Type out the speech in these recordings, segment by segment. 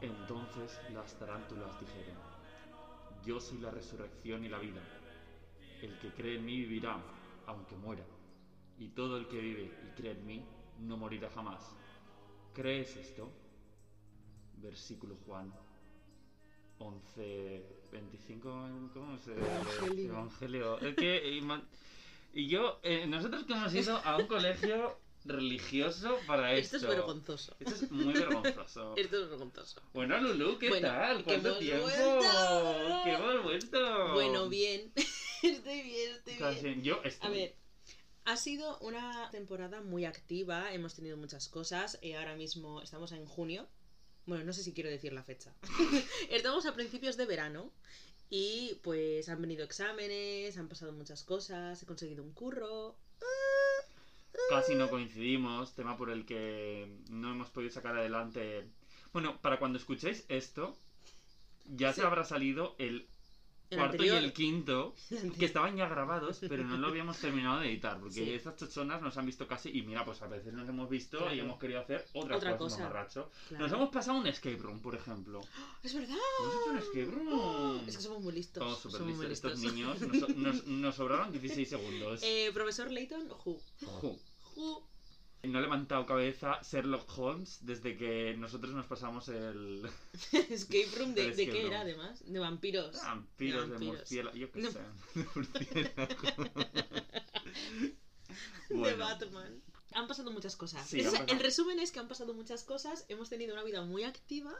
Entonces las tarántulas dijeron, Yo soy la resurrección y la vida. El que cree en mí vivirá, aunque muera. Y todo el que vive y cree en mí no morirá jamás. ¿Crees esto? Versículo Juan 11, 25, ¿cómo se Evangelio. Evangelio. Es que, y, man- y yo, eh, nosotros que hemos ido a un colegio religioso para esto. Esto es vergonzoso. Esto es muy vergonzoso. Esto es vergonzoso. Bueno, Lulu, ¿qué Bueno, tal? ¿Cuánto tiempo? vuelto. ¡Que hemos vuelto! Bueno, bien. estoy bien, estoy bien. bien. Yo estoy. A ver, ha sido una temporada muy activa, hemos tenido muchas cosas. eh, ahora mismo estamos en junio. Bueno, no sé si quiero decir la fecha. estamos a principios de verano y pues han venido exámenes, han pasado muchas cosas, he conseguido un curro. Casi no coincidimos, tema por el que no hemos podido sacar adelante. Bueno, para cuando escuchéis esto, ya Sí. se habrá salido el El cuarto anterior- y el quinto, que estaban ya grabados, pero no lo habíamos terminado de editar, porque Sí. estas chochonas nos han visto casi, y mira, pues a veces nos hemos visto y hemos querido hacer otra, Otra cosa, cosa. Claro. Nos hemos pasado un escape room, por ejemplo. ¡Es verdad! Hemos hecho un escape room. Es que somos muy listos. Somos súper listos. Estos niños nos, nos- nos sobraron 16 segundos. Eh, profesor Layton, who? Ju. No ha levantado cabeza Sherlock Holmes desde que nosotros nos pasamos el Escape room de, El de escape qué room. era además? De vampiros. vampiros de, vampiros. murciélago. Yo qué sé. De murciélago. de. Batman. Han pasado muchas cosas. Sí, pasado- El resumen es que han pasado muchas cosas, hemos tenido una vida muy activa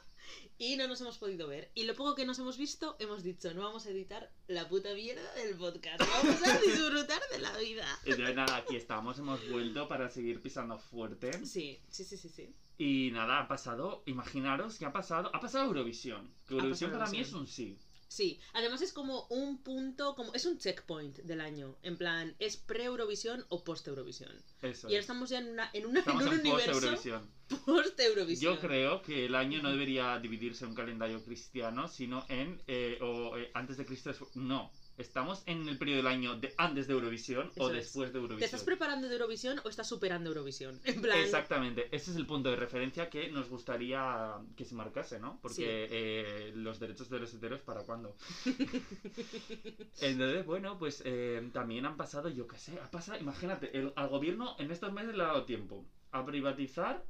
y no nos hemos podido ver. Y lo poco que nos hemos visto, hemos dicho, no vamos a editar la puta mierda del podcast, vamos a disfrutar de la vida. De nada, aquí estamos, hemos vuelto para seguir pisando fuerte. Sí, sí, sí, sí, sí. Y nada, ha pasado, imaginaros que ha pasado, ha pasado Eurovisión. Que Eurovisión para mí es un sí. Sí, además es como un punto, como es un checkpoint del año. En plan, ¿es pre-Eurovisión o post-Eurovisión? Eso. Y ahora es. estamos ya en, una, en, una, en un en universo Eurovisión. post-Eurovisión. Yo creo que el año no debería dividirse en un calendario cristiano, sino en eh, o, eh, antes de Cristo. despu- No, estamos en el periodo del año de antes de Eurovisión o es. después de Eurovisión. ¿Te estás preparando de Eurovisión o estás superando Eurovisión? En plan, Exactamente, ese es el punto de referencia que nos gustaría que se marcase, ¿no? Porque Sí. eh, los derechos de los heteros, ¿para cuándo? Entonces, bueno, pues eh, también han pasado, yo qué sé, ha pasado, imagínate, el, al gobierno en estos meses le ha dado tiempo a privatizar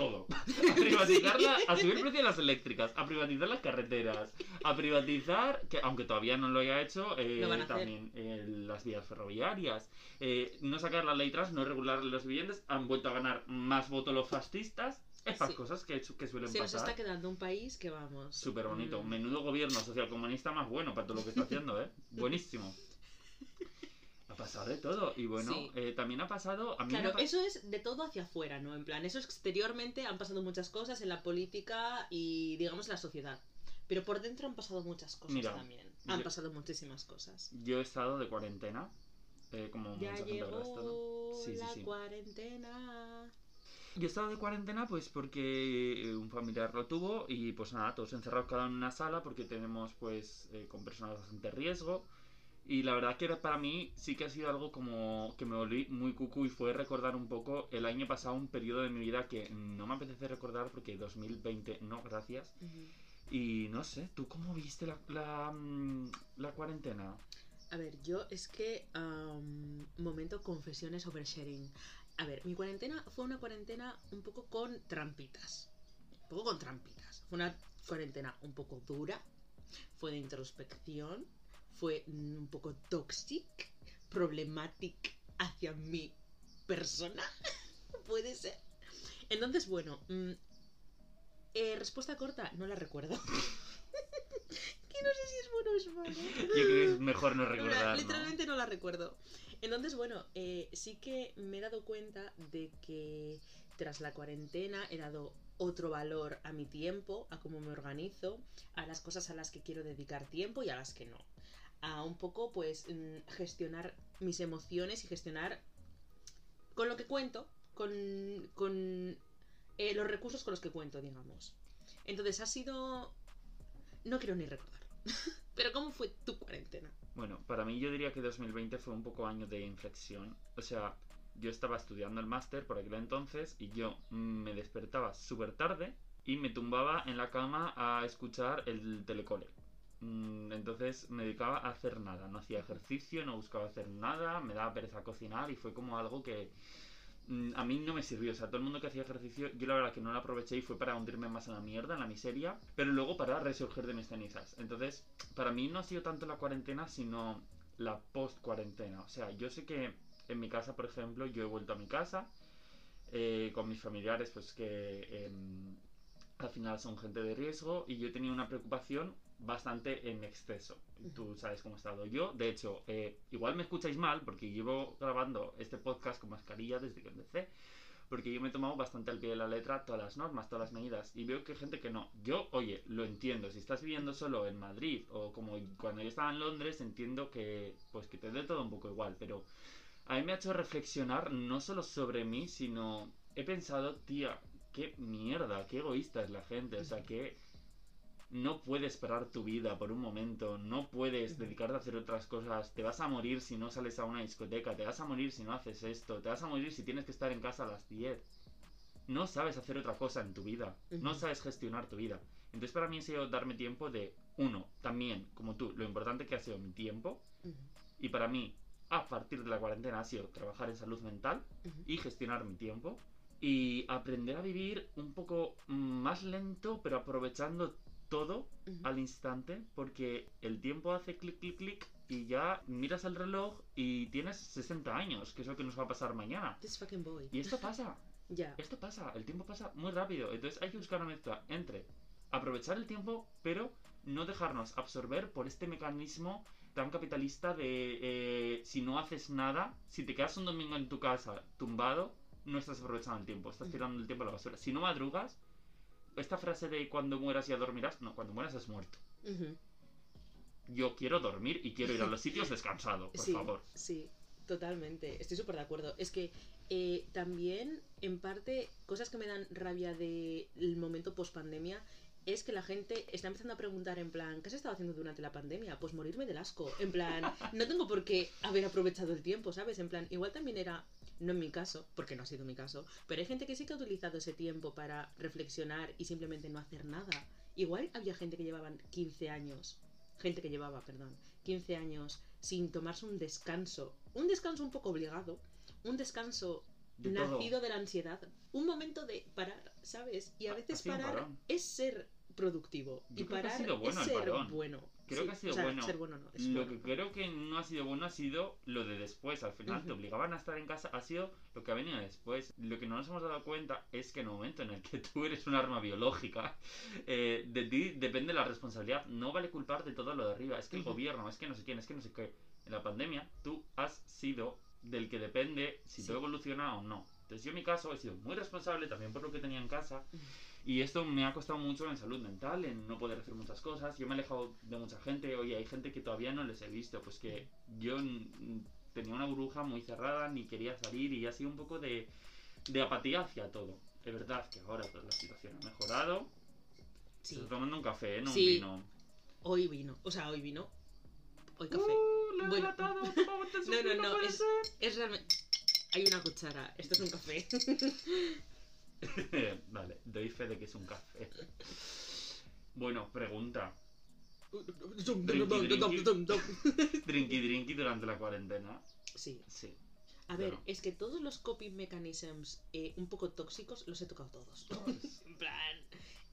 todo. A privatizarla, a subir el precio de las eléctricas, a privatizar las carreteras, a privatizar, que aunque todavía no lo haya hecho, eh, Lo también eh, las vías ferroviarias, eh, no sacar las letras, no regular los viviendas, han vuelto a ganar más votos los fascistas, estas Sí. cosas que, que suelen se nos pasar. está quedando un país que vamos. Súper bonito. Mm. Menudo gobierno socialcomunista más bueno para todo lo que está haciendo, ¿eh? Buenísimo. Ha pasado de todo. Y bueno, Sí. eh, también ha pasado. A mí Claro, eso es de todo hacia afuera, ¿no? En plan, eso exteriormente han pasado muchas cosas en la política y, digamos, la sociedad. Pero por dentro han pasado muchas cosas Mira, también. Han yo- pasado muchísimas cosas. Yo he estado de cuarentena. eh, como Ya mucha gente habrá estado. llegó Sí, sí, la sí. cuarentena. Yo he estado de cuarentena pues porque eh, un familiar lo tuvo y pues nada, todos encerrados cada uno en una sala porque tenemos pues eh, con personas de bastante riesgo y la verdad que para mí sí que ha sido algo como que me volví muy cucu y fue recordar un poco el año pasado un periodo de mi vida que no me apetece recordar porque 2020 no, gracias. Y no sé, ¿tú cómo viste la, la, mm, la cuarentena? A ver, yo es que. momento confesiones oversharing. A ver, mi cuarentena fue una cuarentena un poco con trampitas. Un poco con trampitas. Fue una cuarentena un poco dura. Fue de introspección. Fue un poco toxic. Problematic hacia mi persona. Puede ser. Entonces, bueno. mm, eh, respuesta corta, no la recuerdo. que no sé si es bueno o es malo. Yo creo que es mejor no recordar. ¿no? Literalmente no la recuerdo. Entonces, bueno, eh, sí que me he dado cuenta de que tras la cuarentena he dado otro valor a mi tiempo, a cómo me organizo, a las cosas a las que quiero dedicar tiempo y a las que no. A un poco, pues, mm, gestionar mis emociones y gestionar con lo que cuento, con, con eh, los recursos con los que cuento, digamos. Entonces ha sido... No quiero ni recordar. Pero ¿cómo fue tu cuarentena? Bueno, para mí yo diría que 2020 fue un poco año de inflexión. O sea, yo estaba estudiando el máster por aquel entonces y yo me despertaba súper tarde y me tumbaba en la cama a escuchar el telecole. Mm, Entonces me dedicaba a hacer nada, no hacía ejercicio, no buscaba hacer nada, me daba pereza cocinar y fue como algo que mm, a mí no me sirvió. O sea, todo el mundo que hacía ejercicio, yo la verdad que no lo aproveché y fue para hundirme más en la mierda, en la miseria, pero luego para resurgir de mis cenizas. Entonces, para mí no ha sido tanto la cuarentena, sino la post-cuarentena. O sea, yo sé que en mi casa, por ejemplo, yo he vuelto a mi casa eh, con mis familiares, pues que em, al final son gente de riesgo y yo tenido una preocupación bastante en exceso. Tú sabes cómo he estado yo. De hecho, eh, igual me escucháis mal porque llevo grabando este podcast con mascarilla desde que empecé. Porque yo me he tomado bastante al pie de la letra todas las normas, todas las medidas. Y veo que hay gente que no. Yo, oye, lo entiendo. Si estás viviendo solo en Madrid o como cuando yo estaba en Londres, entiendo que pues que te dé todo un poco igual. Pero a mí me ha hecho reflexionar no solo sobre mí, sino he pensado, tía, qué mierda, qué egoísta es la gente. O sea, que no puedes parar tu vida por un momento, no puedes dedicarte a hacer otras cosas, te vas a morir si no sales a una discoteca, te vas a morir si no haces esto, te vas a morir si tienes que estar en casa a las 10. No sabes hacer otra cosa en tu vida, no sabes gestionar tu vida. Entonces para mí ha sido darme tiempo de, uno, también, como tú, lo importante que ha sido mi tiempo, y para mí, a partir de la cuarentena, ha sido trabajar en salud mental y gestionar mi tiempo y aprender a vivir un poco más lento, pero aprovechando todo al instante, porque el tiempo hace clic, clic, clic y ya miras el reloj y tienes 60 años, que es lo que nos va a pasar mañana. This fucking boy. Y esto pasa, Ya. esto pasa, el tiempo pasa muy rápido, entonces hay que buscar una mezcla entre aprovechar el tiempo, pero no dejarnos absorber por este mecanismo tan capitalista de eh, si no haces nada, si te quedas un domingo en tu casa tumbado, no estás aprovechando el tiempo, estás tirando el tiempo a la basura. Si no madrugas, esta frase de cuando mueras ya dormirás, no, cuando mueras has muerto. Yo quiero dormir y quiero ir a los sitios descansado, por sí, favor. Sí, totalmente. Estoy súper de acuerdo. Es que eh, también, en parte, cosas que me dan rabia del momento post pandemia es que la gente está empezando a preguntar en plan, ¿qué has estado haciendo durante la pandemia? Pues morirme del asco. En plan, no tengo por qué haber aprovechado el tiempo, ¿sabes? En plan, igual también era, no en mi caso, porque no ha sido mi caso, pero hay gente que sí que ha utilizado ese tiempo para reflexionar y simplemente no hacer nada. Igual había gente que llevaban 15 años, gente que llevaba, perdón, 15 años sin tomarse un descanso. Un descanso un poco obligado, un descanso De todo. nacido de la ansiedad, un momento de parar, ¿sabes? Y a veces parar es ser productivo Yo y parar bueno es ser parón. bueno. Creo Sí, que ha sido o sea, bueno. Ser bueno no, es Lo que creo que no ha sido bueno ha sido lo de después. Al final te obligaban a estar en casa. Ha sido lo que ha venido después. Lo que no nos hemos dado cuenta es que en el momento en el que tú eres un arma biológica, eh, de ti depende la responsabilidad. No vale culpar de todo lo de arriba. Es que el gobierno, es que no sé quién, es que no sé qué. En la pandemia tú has sido del que depende si Sí. todo evoluciona o no. Entonces yo en mi caso he sido muy responsable también por lo que tenía en casa. Y esto me ha costado mucho en salud mental, en no poder hacer muchas cosas. Yo me he alejado de mucha gente. Oye, hay gente que todavía no les he visto. Pues que yo tenía una burbuja muy cerrada, ni quería salir y ha sido un poco de, de apatía hacia todo. Es verdad que ahora pues, la situación ha mejorado. Sí. Estoy tomando un café, no Sí. un vino. Hoy vino, o sea, hoy vino. Hoy café. ¡Uh! ¡Lo he Bueno. No, no, no, es-. Es realmente. Hay una cuchara. Esto es un café. vale, doy fe de que es un café. Bueno, pregunta. Drinky drinky durante la cuarentena. Sí. Sí. A ver, es que todos los coping mechanisms eh, un poco tóxicos los he tocado todos. en plan,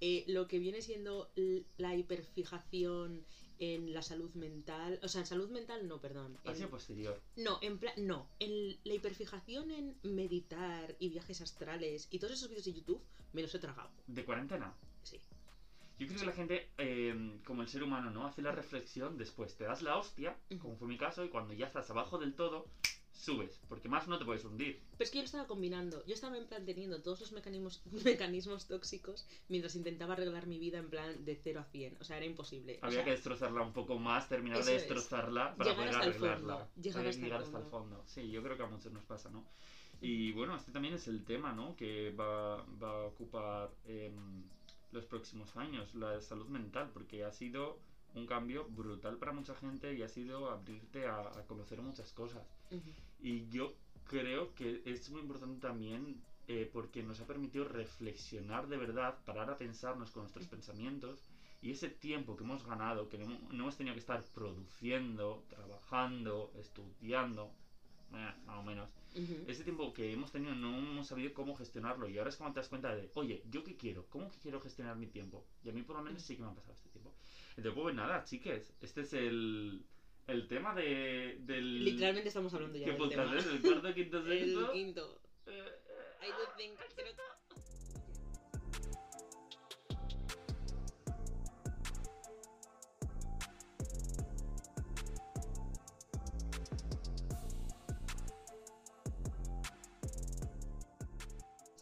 eh, lo que viene siendo la hiperfijación en la salud mental, o sea, en salud mental no, perdón. Ha sido posterior. no, en plan, no, en la hiperfijación en meditar y viajes astrales y todos esos vídeos de YouTube me los he tragado. ¿De cuarentena? Sí. Yo creo que la gente, eh, como el ser humano, ¿no? Hace la reflexión después. Te das la hostia, como fue mi caso, y cuando ya estás abajo del todo, subes. Porque más no te puedes hundir. Pero es que yo lo estaba combinando. Yo estaba en plan teniendo todos los mecanismos, mecanismos tóxicos mientras intentaba arreglar mi vida en plan de 0 a 100. O sea, era imposible. O Había sea, que destrozarla un poco más, terminar de es. destrozarla para Llegar poder arreglarla. llegar hasta el llegar hasta el fondo. Sí, yo creo que a muchos nos pasa, ¿no? Y bueno, este también es el tema, ¿no? Que va, va a ocupar em, los próximos años, la salud mental, porque ha sido un cambio brutal para mucha gente y ha sido abrirte a, a conocer muchas cosas. ujú, Y yo creo que es muy importante también eh, porque nos ha permitido reflexionar de verdad, parar a pensarnos con nuestros pensamientos y ese tiempo que hemos ganado, que no, no hemos tenido que estar produciendo, trabajando, estudiando, eh, más o menos, Ujú. ese tiempo que hemos tenido no hemos sabido cómo gestionarlo y ahora es cuando te das cuenta de, oye, ¿yo qué quiero? ¿Cómo que quiero gestionar mi tiempo? Y a mí por lo menos sí que me ha pasado este tiempo. Entonces, pues nada, chiques, este es el, el tema de, del... Literalmente estamos hablando ya ¿Qué del podcast tema. es? ¿El cuarto, quinto, El sexto? quinto. Eh, eh, I do think creo que-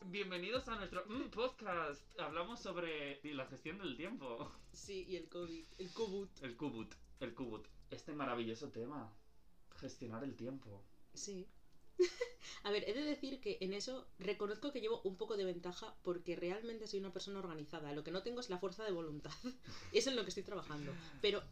Bienvenidos a nuestro mm, podcast. Hablamos sobre la gestión del tiempo. Sí, y el COVID. El COVID. El Kubut. El Kubut. Este maravilloso tema. Gestionar el tiempo. Sí. A ver, he de decir que en eso reconozco que llevo un poco de ventaja porque realmente soy una persona organizada. Lo que no tengo es la fuerza de voluntad. es en lo que estoy trabajando. Pero,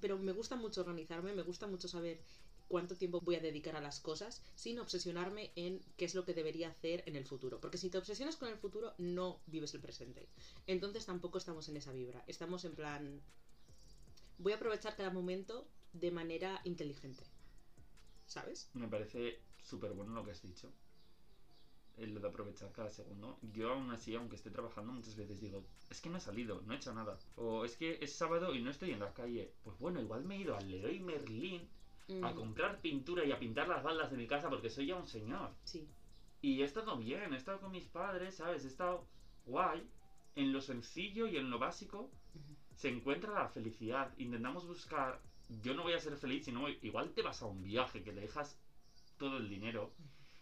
pero me gusta mucho organizarme, me gusta mucho saber cuánto tiempo voy a dedicar a las cosas sin obsesionarme en qué es lo que debería hacer en el futuro. Porque si te obsesionas con el futuro, no vives el presente. Entonces tampoco estamos en esa vibra. Estamos en plan... Voy a aprovechar cada momento de manera inteligente. ¿Sabes? Me parece súper bueno lo que has dicho. Lo de aprovechar cada segundo. Yo aún así, aunque esté trabajando, muchas veces digo, es que no he salido, no he hecho nada. O es que es sábado y no estoy en la calle. Pues bueno, igual me he ido al Leroy Merlin a Mm, comprar pintura y a pintar las baldas de mi casa porque soy ya un señor. Sí. Y he estado bien, he estado con mis padres, ¿sabes? He estado guay. En lo sencillo y en lo básico se encuentra la felicidad. Intentamos buscar. Yo no voy a ser feliz, sino igual te vas a un viaje que te dejas todo el dinero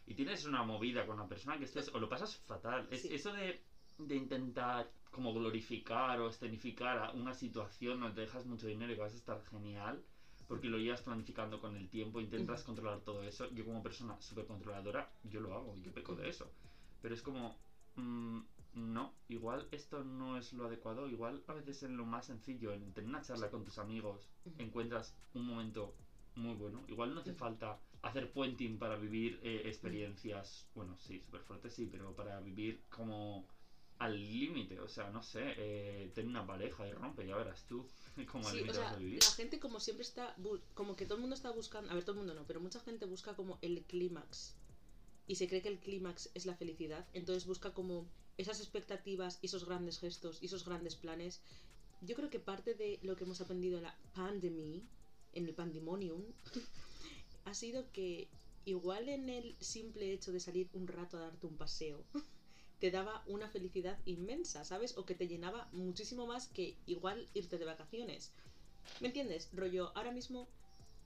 y tienes una movida con la persona que estés o lo pasas fatal. Es. Eso de, de intentar como glorificar o escenificar a una situación donde te dejas mucho dinero y que vas a estar genial porque lo llevas planificando con el tiempo, intentas controlar todo eso. Yo como persona súper controladora, yo lo hago, yo peco de eso. Pero es como, mm, no, igual esto no es lo adecuado, igual a veces en lo más sencillo, en tener una charla con tus amigos, encuentras un momento muy bueno. Igual no hace falta hacer puenting para vivir eh, experiencias, bueno, sí, súper fuertes, sí, pero para vivir como al límite, o sea, no sé, eh, tener una pareja y rompe, ya verás tú cómo al Sí, o límite vas a vivir. la gente como siempre está, como que todo el mundo está buscando, a ver, todo el mundo no, pero mucha gente busca como el clímax. Y se cree que el clímax es la felicidad, entonces busca como esas expectativas y esos grandes gestos y esos grandes planes. Yo creo que parte de lo que hemos aprendido en la pandemia, en el pandemonium, ha sido que igual en el simple hecho de salir un rato a darte un paseo, te daba una felicidad inmensa, ¿sabes? O que te llenaba muchísimo más que igual irte de vacaciones. ¿Me entiendes? Rollo, ahora mismo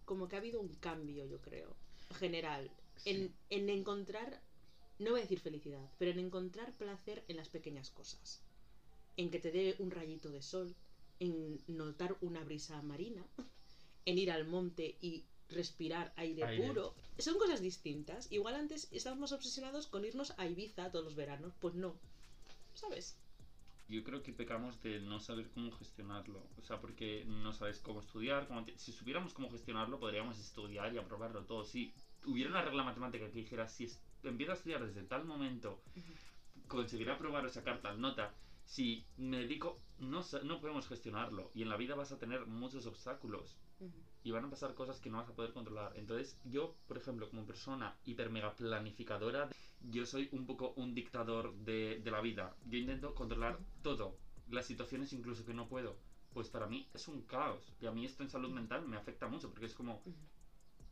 como que ha habido un cambio, yo creo, general, en, en encontrar, no voy a decir felicidad, pero en encontrar placer en las pequeñas cosas. En que te dé un rayito de sol, en notar una brisa marina, en ir al monte y respirar aire, Aire. puro. Son cosas distintas. Igual antes estábamos obsesionados con irnos a Ibiza todos los veranos. Pues no. ¿Sabes? Yo creo que pecamos de no saber cómo gestionarlo. O sea, porque no sabes cómo estudiar. Cómo te- Si supiéramos cómo gestionarlo, podríamos estudiar y aprobarlo todo. Si hubiera una regla matemática que dijera, si es- empiezo a estudiar desde tal momento, conseguiré aprobar o sacar tal nota. Si me dedico, no, no podemos gestionarlo. Y en la vida vas a tener muchos obstáculos. Y van a pasar cosas que no vas a poder controlar. Entonces, yo, por ejemplo, como persona hiper mega planificadora, yo soy un poco un dictador de, de la vida. Yo intento controlar todo. Las situaciones incluso que no puedo. Pues para mí es un caos. Y a mí esto en salud mental me afecta mucho. Porque es como,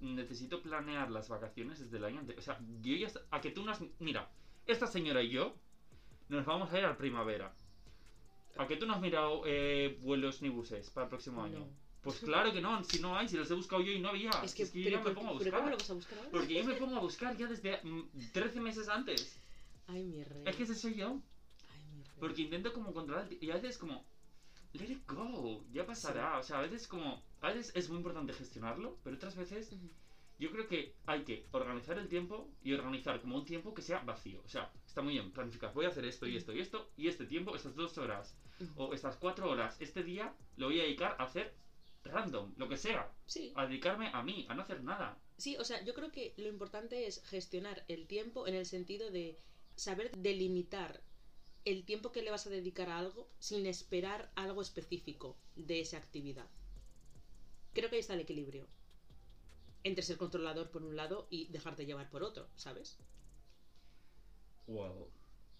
necesito planear las vacaciones desde el año anterior. O sea, yo ya... A que tú no has... Mira, esta señora y yo nos vamos a ir al primavera. ¿A que tú no has mirado eh, vuelos ni buses para el próximo año? No. Pues claro que no, si no hay, si los he buscado yo y no había. Es que, yo ya me ¿por- pongo a pero ¿cómo buscar. lo vas a buscar ahora? Porque yo me pongo a buscar ya desde mm, 13 meses antes. Ay, mi rey. Es que ese soy yo. Ay, mi rey. Porque intento como controlar y a veces como let it go, ya pasará. O sea, a veces como a veces es muy importante gestionarlo, pero otras veces yo creo que hay que organizar el tiempo y organizar como un tiempo que sea vacío. O sea, está muy bien planificar, voy a hacer esto y esto y esto y este tiempo, estas dos horas o estas cuatro horas, este día lo voy a dedicar a hacer random, lo que sea, Sí, a dedicarme a mí, a no hacer nada. sí, o sea, yo creo que lo importante es gestionar el tiempo en el sentido de saber delimitar el tiempo que le vas a dedicar a algo sin esperar algo específico de esa actividad. Creo que ahí está el equilibrio. Entre ser controlador por un lado y dejarte llevar por otro, ¿sabes? Well,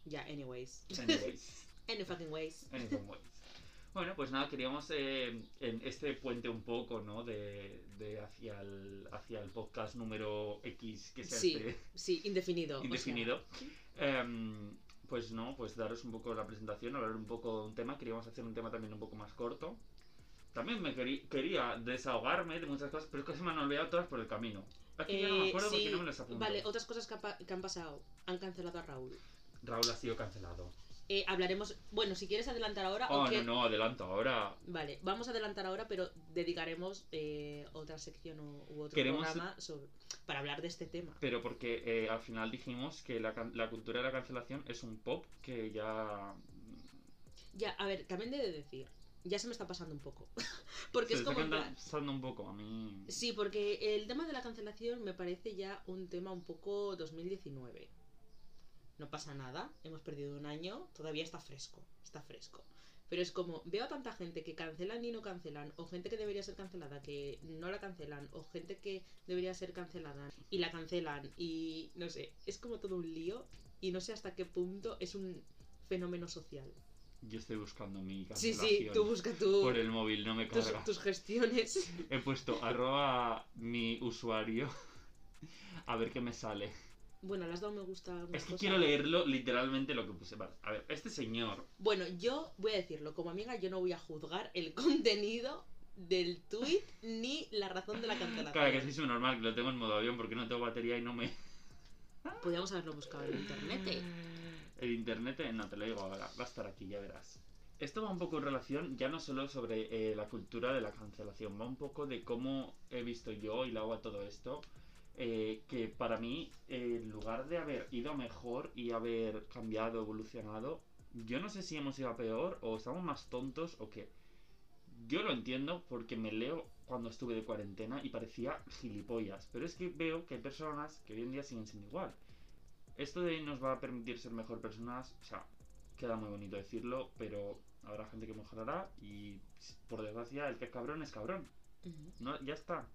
Ya, anyways. anyways. Any fucking ways. anyways. Bueno, pues nada, queríamos eh, en este puente un poco, ¿no? De, de hacia, el, hacia el podcast número X, que sea Sí, este sí, indefinido. o sea, indefinido. Em, pues no, pues daros un poco la presentación, hablar un poco de un tema. Queríamos hacer un tema también un poco más corto. También me querí- quería desahogarme de muchas cosas, pero es que se me han olvidado todas por el camino. Es que ya no me eh, acuerdo sí, porque no me las apunto. Vale, otras cosas que, ha pa- que han pasado. Han cancelado a Raúl. Raúl ha sido cancelado. Eh, hablaremos. Bueno, si quieres adelantar ahora Oh, no, no, adelanto ahora. Vale, vamos a adelantar ahora, pero dedicaremos eh, otra sección u, u otro Queremos- programa sobre- para hablar de este tema. Pero porque eh, al final dijimos que la, la cultura de la cancelación es un pop que ya... Ya, a ver, también he de decir, ya se me está pasando un poco. porque se es está como. plan- pasando un poco a mí. Sí, porque el tema de la cancelación me parece ya un tema un poco 2019. No pasa nada, hemos perdido un año, todavía está fresco, está fresco. Pero es como, veo a tanta gente que cancelan y no cancelan, o gente que debería ser cancelada que no la cancelan, o gente que debería ser cancelada y la cancelan, y no sé, es como todo un lío, y no sé hasta qué punto es un fenómeno social. Yo estoy buscando mi Sí, cancelación sí, tú busca tu, por el móvil, no me carga. tus gestiones. He puesto arroba mi usuario a ver qué me sale. Bueno, le has dado me gusta. Es que cosa? quiero leerlo literalmente lo que puse. Vale, a ver, este señor... Bueno, yo voy a decirlo, como amiga, yo no voy a juzgar el contenido del tweet ni la razón de la cancelación. Claro, que sí es muy normal, que lo tengo en modo avión porque no tengo batería y no me... Podríamos haberlo buscado en internet. ¿eh? El internet, no te lo digo ahora, va a estar aquí, ya verás. Esto va un poco en relación ya no solo sobre eh, la cultura de la cancelación, va un poco de cómo he visto yo y lo hago a todo esto. eh, que para mí, eh, en lugar de haber ido mejor y haber cambiado, evolucionado, yo no sé si hemos ido a peor o estamos más tontos o qué. Yo lo entiendo porque me leo cuando estuve de cuarentena y parecía gilipollas, pero es que veo que hay personas que hoy en día siguen siendo igual esto de nos va a permitir ser mejor personas, o sea, queda muy bonito decirlo, pero habrá gente que mejorará y por desgracia el que es cabrón es cabrón. No, ya está.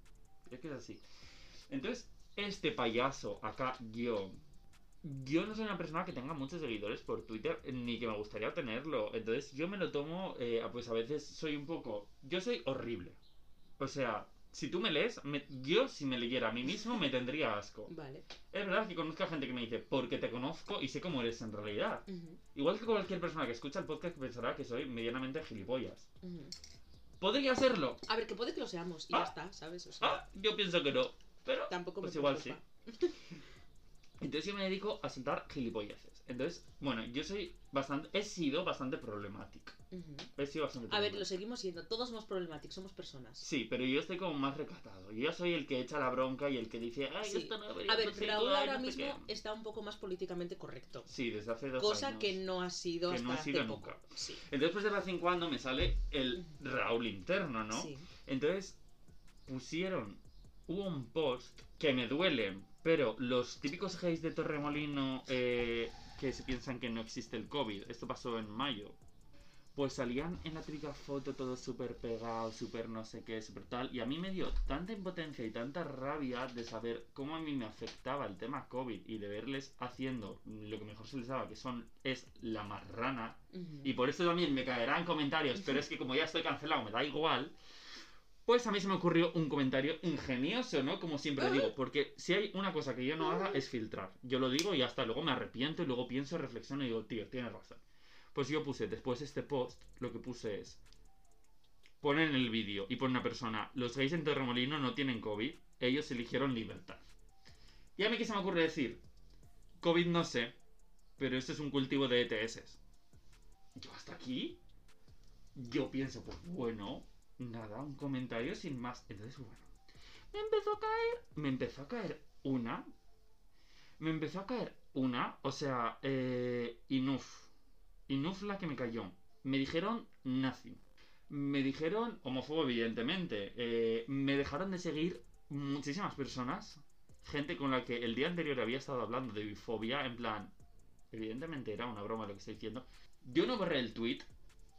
Es que es así. Entonces, este payaso acá, yo. Yo no soy una persona que tenga muchos seguidores por Twitter, ni que me gustaría tenerlo. Entonces, yo me lo tomo, eh, pues a veces soy un poco. Yo soy horrible. O sea, si tú me lees, me- yo si me leyera a mí mismo me tendría asco. Vale. Es verdad que conozco a gente que me dice, porque te conozco y sé cómo eres en realidad. Igual que cualquier persona que escucha el podcast pensará que soy medianamente gilipollas. ¿Podría serlo? A ver, que puede que lo seamos y ya Ah. está, ¿sabes? O sea, Ah, yo pienso que no. Pero tampoco me pues igual preocupa. Entonces yo me dedico a soltar gilipolleces. Entonces, bueno, yo soy bastante... He sido bastante problemático. He sido bastante A ver, lo seguimos siendo. Todos somos problemáticos, somos personas. Sí, pero yo estoy como más recatado. Yo soy el que echa la bronca y el que dice, ay, Sí. esto no debería A ver, Raúl ahora no mismo qué". está un poco más políticamente correcto. Sí, desde hace dos Cosa años. que no ha sido Que hasta no ha sido hace nunca. poco. Sí. Entonces, pues de vez en cuando me sale el Raúl interno, ¿no? Sí. Entonces, pusieron. Hubo un post que me duele, pero los típicos gays de Torremolino eh, que se piensan que no existe el COVID, esto pasó en mayo, pues salían en la típica foto todo súper pegado, súper no sé qué, súper tal, y a mí me dio tanta impotencia y tanta rabia de saber cómo a mí me afectaba el tema COVID y de verles haciendo lo que mejor se les daba, que son es la marrana, Ujú. y por eso también me caerán comentarios, pero es que como ya estoy cancelado, me da igual. Pues a mí se me ocurrió un comentario ingenioso, ¿no? Como siempre digo, porque si hay una cosa que yo no haga es filtrar. Yo lo digo y hasta luego me arrepiento y luego pienso, reflexiono y digo, tío, tienes razón. Pues yo puse, después de este post, lo que puse es, ponen el vídeo y pone una persona, los gays en Torremolino no tienen COVID, ellos eligieron libertad. Y a mí qué se me ocurre decir, COVID no sé, pero esto es un cultivo de ETS. Yo hasta aquí, yo pienso, pues bueno, nada, un comentario sin más. Entonces, bueno, me empezó a caer, me empezó a caer una, me empezó a caer una, o sea, eh, Inuf, Inuf la que me cayó. Me dijeron nazi, me dijeron homófobo, evidentemente, eh, me dejaron de seguir muchísimas personas, gente con la que el día anterior había estado hablando de bifobia, en plan, evidentemente era una broma lo que estoy diciendo. Yo no borré el tweet.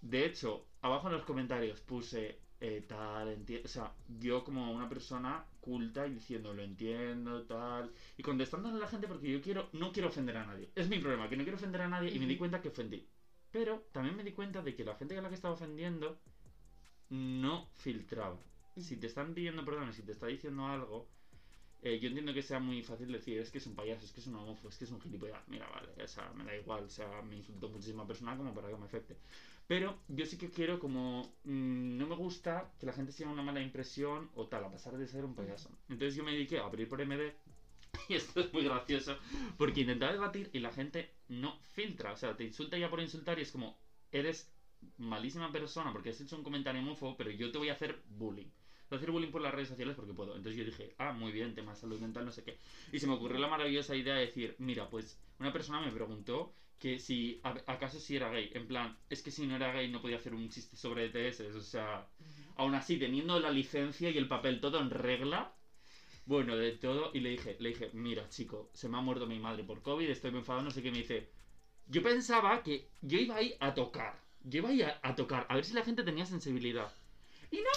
De hecho, abajo en los comentarios puse eh, tal, enti- o sea, yo como una persona culta y diciendo lo entiendo, tal, y contestándole a la gente porque yo quiero, no quiero ofender a nadie. Es mi problema, que no quiero ofender a nadie y me di cuenta que ofendí. Pero también me di cuenta de que la gente a la que estaba ofendiendo no filtraba. Si te están pidiendo perdón, si te está diciendo algo, eh, yo entiendo que sea muy fácil decir, es que es un payaso, es que es un homófobo, es que es un gilipollas. Mira, vale, o sea, me da igual, o sea, me insultó muchísima persona como para que me afecte. Pero yo sí que quiero como... mm, no me gusta que la gente se lleve una mala impresión o tal, a pasar de ser un payaso. Entonces yo me dediqué a abrir por MD y esto es muy gracioso porque intentaba debatir y la gente no filtra. O sea, te insulta ya por insultar y es como, eres malísima persona porque has hecho un comentario homófobo, pero yo te voy a hacer bullying. Voy a hacer bullying por las redes sociales porque puedo. Entonces yo dije, ah, muy bien, tema salud mental, no sé qué. Y se me ocurrió la maravillosa idea de decir, mira, pues una persona me preguntó que si, a- acaso si era gay. En plan, es que si no era gay no podía hacer un chiste sobre ETS. O sea, aún así, teniendo la licencia y el papel todo en regla, bueno, de todo, y le dije, le dije, mira, chico, se me ha muerto mi madre por COVID, estoy muy enfadado, no sé qué, me dice, yo pensaba que yo iba ahí a tocar, yo iba ahí a, a tocar, a ver si la gente tenía sensibilidad. Y no,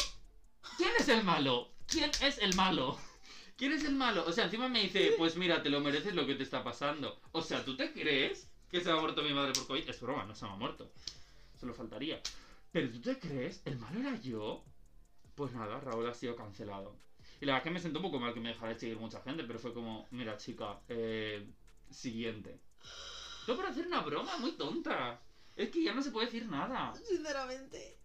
¿quién es el malo? ¿Quién es el malo? ¿Quién es el malo? O sea, encima me dice, pues mira, te lo mereces lo que te está pasando. O sea, ¿tú te crees que se ha muerto mi madre por COVID? Es broma, no se me ha muerto. Solo faltaría. Pero ¿tú te crees? ¿El malo era yo? Pues nada, Raúl ha sido cancelado. Y la verdad que me sentó un poco mal que me dejara de seguir mucha gente, pero fue como, mira chica, eh, siguiente. Todo para hacer una broma muy tonta. Es que ya no se puede decir nada. Sinceramente,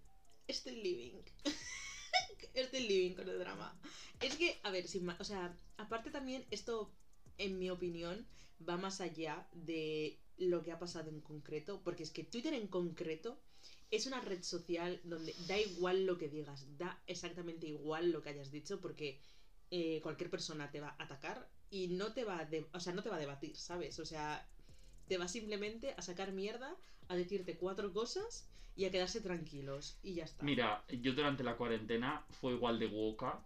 estoy living. estoy living con el drama. Es que, a ver, sin ma- o sea, aparte también esto, en mi opinión, va más allá de lo que ha pasado en concreto, porque es que Twitter en concreto es una red social donde da igual lo que digas, da exactamente igual lo que hayas dicho, porque eh, cualquier persona te va a atacar y no te va a, de- o sea, no te va a debatir, ¿sabes? O sea, te va simplemente a sacar mierda, a decirte cuatro cosas y a quedarse tranquilos y ya está. Mira, yo durante la cuarentena fue igual de woka.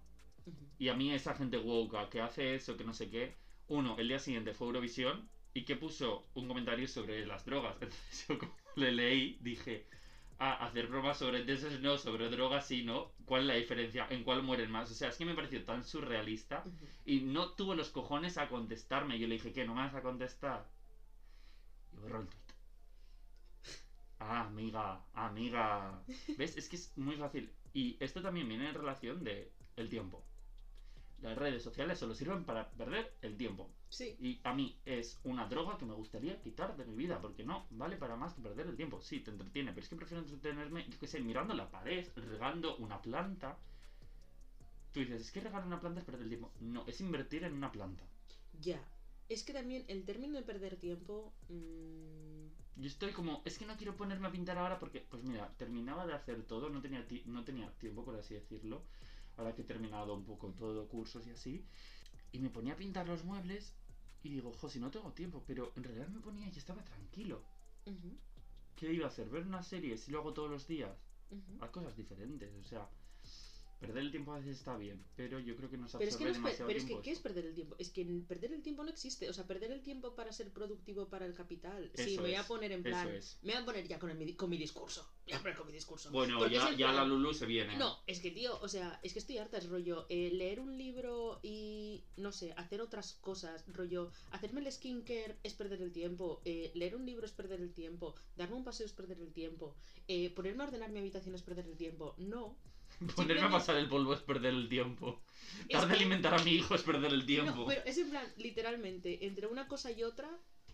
Y a mí esa gente woka que hace eso, que no sé qué. Uno, el día siguiente fue Eurovisión y que puso un comentario sobre las drogas. Entonces yo como le leí, dije, ah, hacer bromas sobre entonces no, sobre drogas sí, ¿no? ¿Cuál es la diferencia? ¿En cuál mueren más? O sea, es que me pareció tan surrealista y no tuvo los cojones a contestarme. Yo le dije, ¿qué? ¿No me vas a contestar? Y borró el tweet. Ah, amiga, amiga. ¿Ves? Es que es muy fácil. Y esto también viene en relación de el tiempo. Las redes sociales solo sirven para perder el tiempo. Sí. Y a mí es una droga que me gustaría quitar de mi vida, porque no vale para más que perder el tiempo. Sí, te entretiene, pero es que prefiero entretenerme, yo qué sé, mirando la pared, regando una planta. Tú dices, es que regar una planta es perder el tiempo. No, es invertir en una planta. Ya. Es que también el término de perder tiempo. mm, Yo estoy como, es que no quiero ponerme a pintar ahora porque, pues mira, terminaba de hacer todo, no tenía, no tenía tiempo, por así decirlo. Ahora que he terminado un poco todo, cursos y así. Y me ponía a pintar los muebles y digo, jo, si no tengo tiempo, pero en realidad me ponía y estaba tranquilo. ¿Qué iba a hacer? ¿Ver una serie si lo hago todos los días? Haz cosas diferentes, o sea, perder el tiempo a veces está bien, pero yo creo que nos Pero es que, absorbe no es demasiado pero es que, ¿qué es perder el tiempo? Es que perder el tiempo no existe. O sea, perder el tiempo para ser productivo para el capital. sí, Eso me voy a poner en plan. es. Me voy a poner ya con, el mi, con mi discurso. Me voy a poner con mi discurso. Bueno, Porque ya, ya la Lulu se viene. No, es que tío, o sea, es que estoy harta, es rollo, eh, leer un libro y, no sé, hacer otras cosas, rollo, hacerme el skincare es perder el tiempo, eh, leer un libro es perder el tiempo, darme un paseo es perder el tiempo, eh, ponerme a ordenar mi habitación es perder el tiempo, no. Ponerme a pasar el polvo es perder el tiempo. Dar de alimentar a mi hijo es perder el tiempo. No, pero es en plan, literalmente, entre una cosa y otra,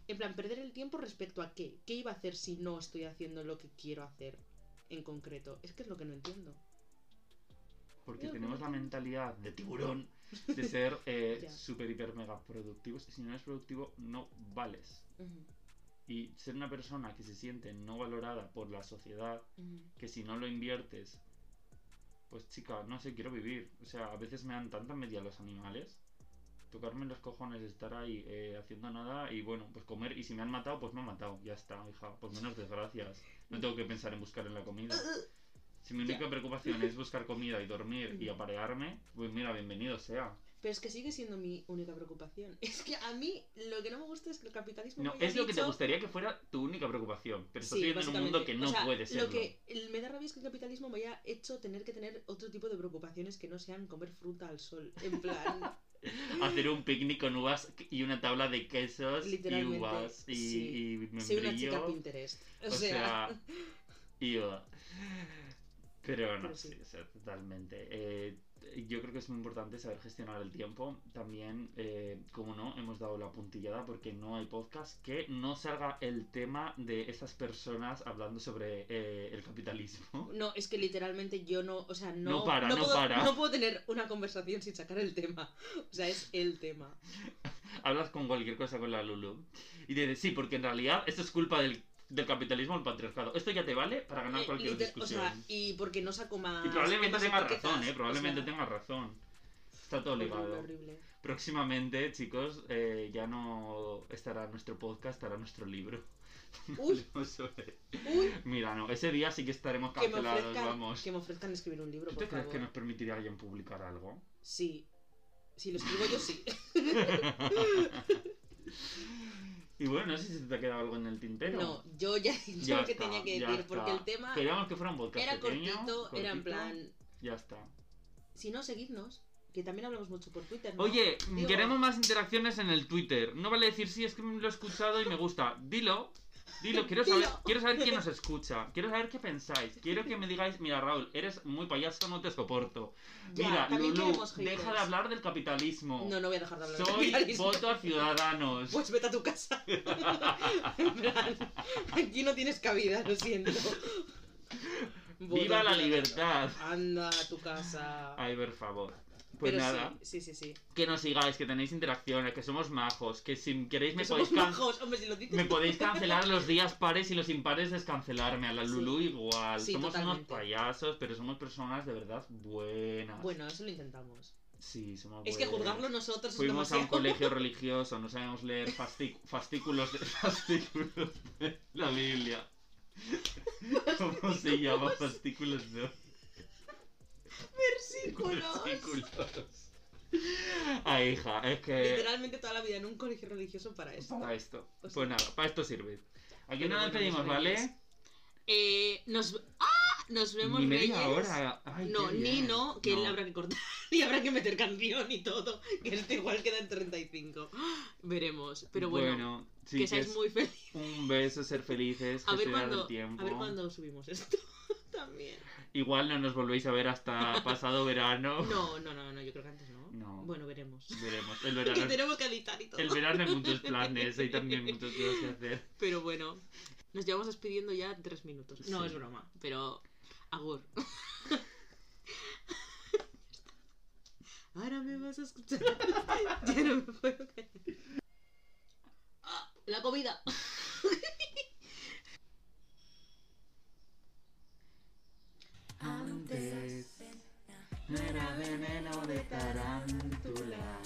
en plan, perder el tiempo respecto a qué, qué iba a hacer si no estoy haciendo lo que quiero hacer en concreto, es que es lo que no entiendo. Porque tenemos la mentalidad de tiburón de ser eh, super, hiper, mega productivos. Y si no eres productivo, no vales. Y ser una persona que se siente no valorada por la sociedad, que si no lo inviertes, pues chica, no sé, quiero vivir. O sea, a veces me dan tanta media los animales. Tocarme los cojones, estar ahí eh, haciendo nada y bueno, pues comer. Y si me han matado, pues me han matado. Ya está, hija. Pues menos desgracias. No tengo que pensar en buscar en la comida. Si mi única preocupación es buscar comida y dormir y aparearme, pues mira, bienvenido sea. Pero es que sigue siendo mi única preocupación. Es que a mí lo que no me gusta es que el capitalismo. No, me haya es lo que te dicho- gustaría que fuera tu única preocupación. Pero estás Sí, viviendo en un mundo que no. O sea, puede serlo. Lo que me da rabia es que el capitalismo me haya hecho tener que tener otro tipo de preocupaciones que no sean comer fruta al sol. En plan, Hacer un picnic con uvas y una tabla de quesos y uvas y, sí. y soy una chica. Pinterest. O, O sea, sea, iba. Pero no, Pero sí, sí. o sea, totalmente. Eh, yo creo que es muy importante saber gestionar el tiempo. También, eh, como no, hemos dado la puntillada porque no hay podcast que no salga el tema de estas personas hablando sobre eh, el capitalismo. no, es que literalmente yo no, o sea, no, No para, no puedo, para. no puedo tener una conversación sin sacar el tema. O sea, es el tema. Hablas con cualquier cosa con la Lulu y dices, sí, porque en realidad esto es culpa del, del capitalismo o el patriarcado. Esto ya te vale para ganar Eh, cualquier liter- o discusión. sea, y porque no saco más. y probablemente tenga razón, ¿eh? o Probablemente sea, tenga razón. Está todo horrible, ligado. horrible. Próximamente, chicos, eh, ya no estará nuestro podcast, estará nuestro libro. Uy. Uy, Mira, no, ese día sí que estaremos que cancelados, ofrezcan, vamos. que me ofrezcan escribir un libro, ¿Tú por te crees que nos permitiría alguien publicar algo? Sí. Si lo escribo yo, sí. y bueno, no sé si te ha quedado algo en el tintero. No, yo ya he dicho lo que tenía que decir, porque el tema Queríamos que fuera un podcast era pequeño, cortito, era en plan. Ya está. Si no, seguidnos. Que también hablamos mucho por Twitter. ¿no? Oye, Digo, queremos más interacciones en el Twitter. No vale decir sí, es que lo he escuchado y me gusta. Dilo. Dilo, quiero saber, Dilo. quiero saber quién nos escucha. Quiero saber qué pensáis. Quiero que me digáis, mira Raúl, eres muy payaso, no te soporto. ya, mira, también Lulu, queremos haters. deja de hablar del capitalismo. No, no voy a dejar de hablar de Soy capitalismo. voto a ciudadanos. Pues vete a tu casa. en plan, aquí no tienes cabida, lo siento. ¡Viva la libertad! Anda a tu casa. Ay, por favor. Pues Pero nada, sí, sí, sí, sí. que nos sigáis, que tenéis interacciones, que somos majos, que si queréis me Que podéis, somos majos, hombre, si lo dices. me podéis cancelar los días pares y los impares descancelarme. A la Sí. Lulu igual. Sí, somos unos payasos, pero somos personas de verdad buenas. Bueno, eso lo intentamos. Sí, somos Es que juzgarlo nosotros es Fuimos a un colegio religioso, no sabemos leer fastic- fascículos, de, fascículos de la Biblia. ¿Cómo se llama? Fascículos de Versículos. versículos. Ay, hija, es que Literalmente toda la vida en un colegio religioso para eso. para esto. O sea- Pues nada, para esto sirve. Aquí bueno, pedimos, ¿vale? Eh, nos. ¡Ah! Nos vemos Ni media Reyes. hora. Ay, No, ni no, que No. habrá que cortar y habrá que meter canción y todo. Que este igual queda en 35. Veremos. Pero bueno, sí, que que seáis muy felices. un beso, ser felices, A ver, tiempo. a ver cuándo subimos esto también. Igual no nos volvéis a ver hasta pasado verano. No, no, no, no, yo creo que antes no. No. Bueno, veremos. Veremos. El Que verano, tenemos que editar y todo. el verano hay muchos planes, hay también muchas cosas que hacer. Pero bueno, nos llevamos despidiendo ya tres minutos. No, Sí. es broma, pero agur. Ahora me vas a escuchar. ya no me puedo callar. Ah, la comida. Antes no era veneno de tarántula.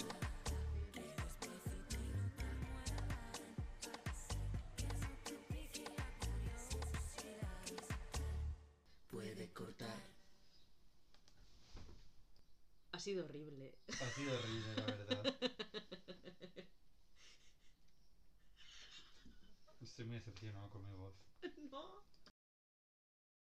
Puede cortar. Ha sido horrible. Ha sido horrible, la verdad. Estoy muy decepcionado con mi voz. No.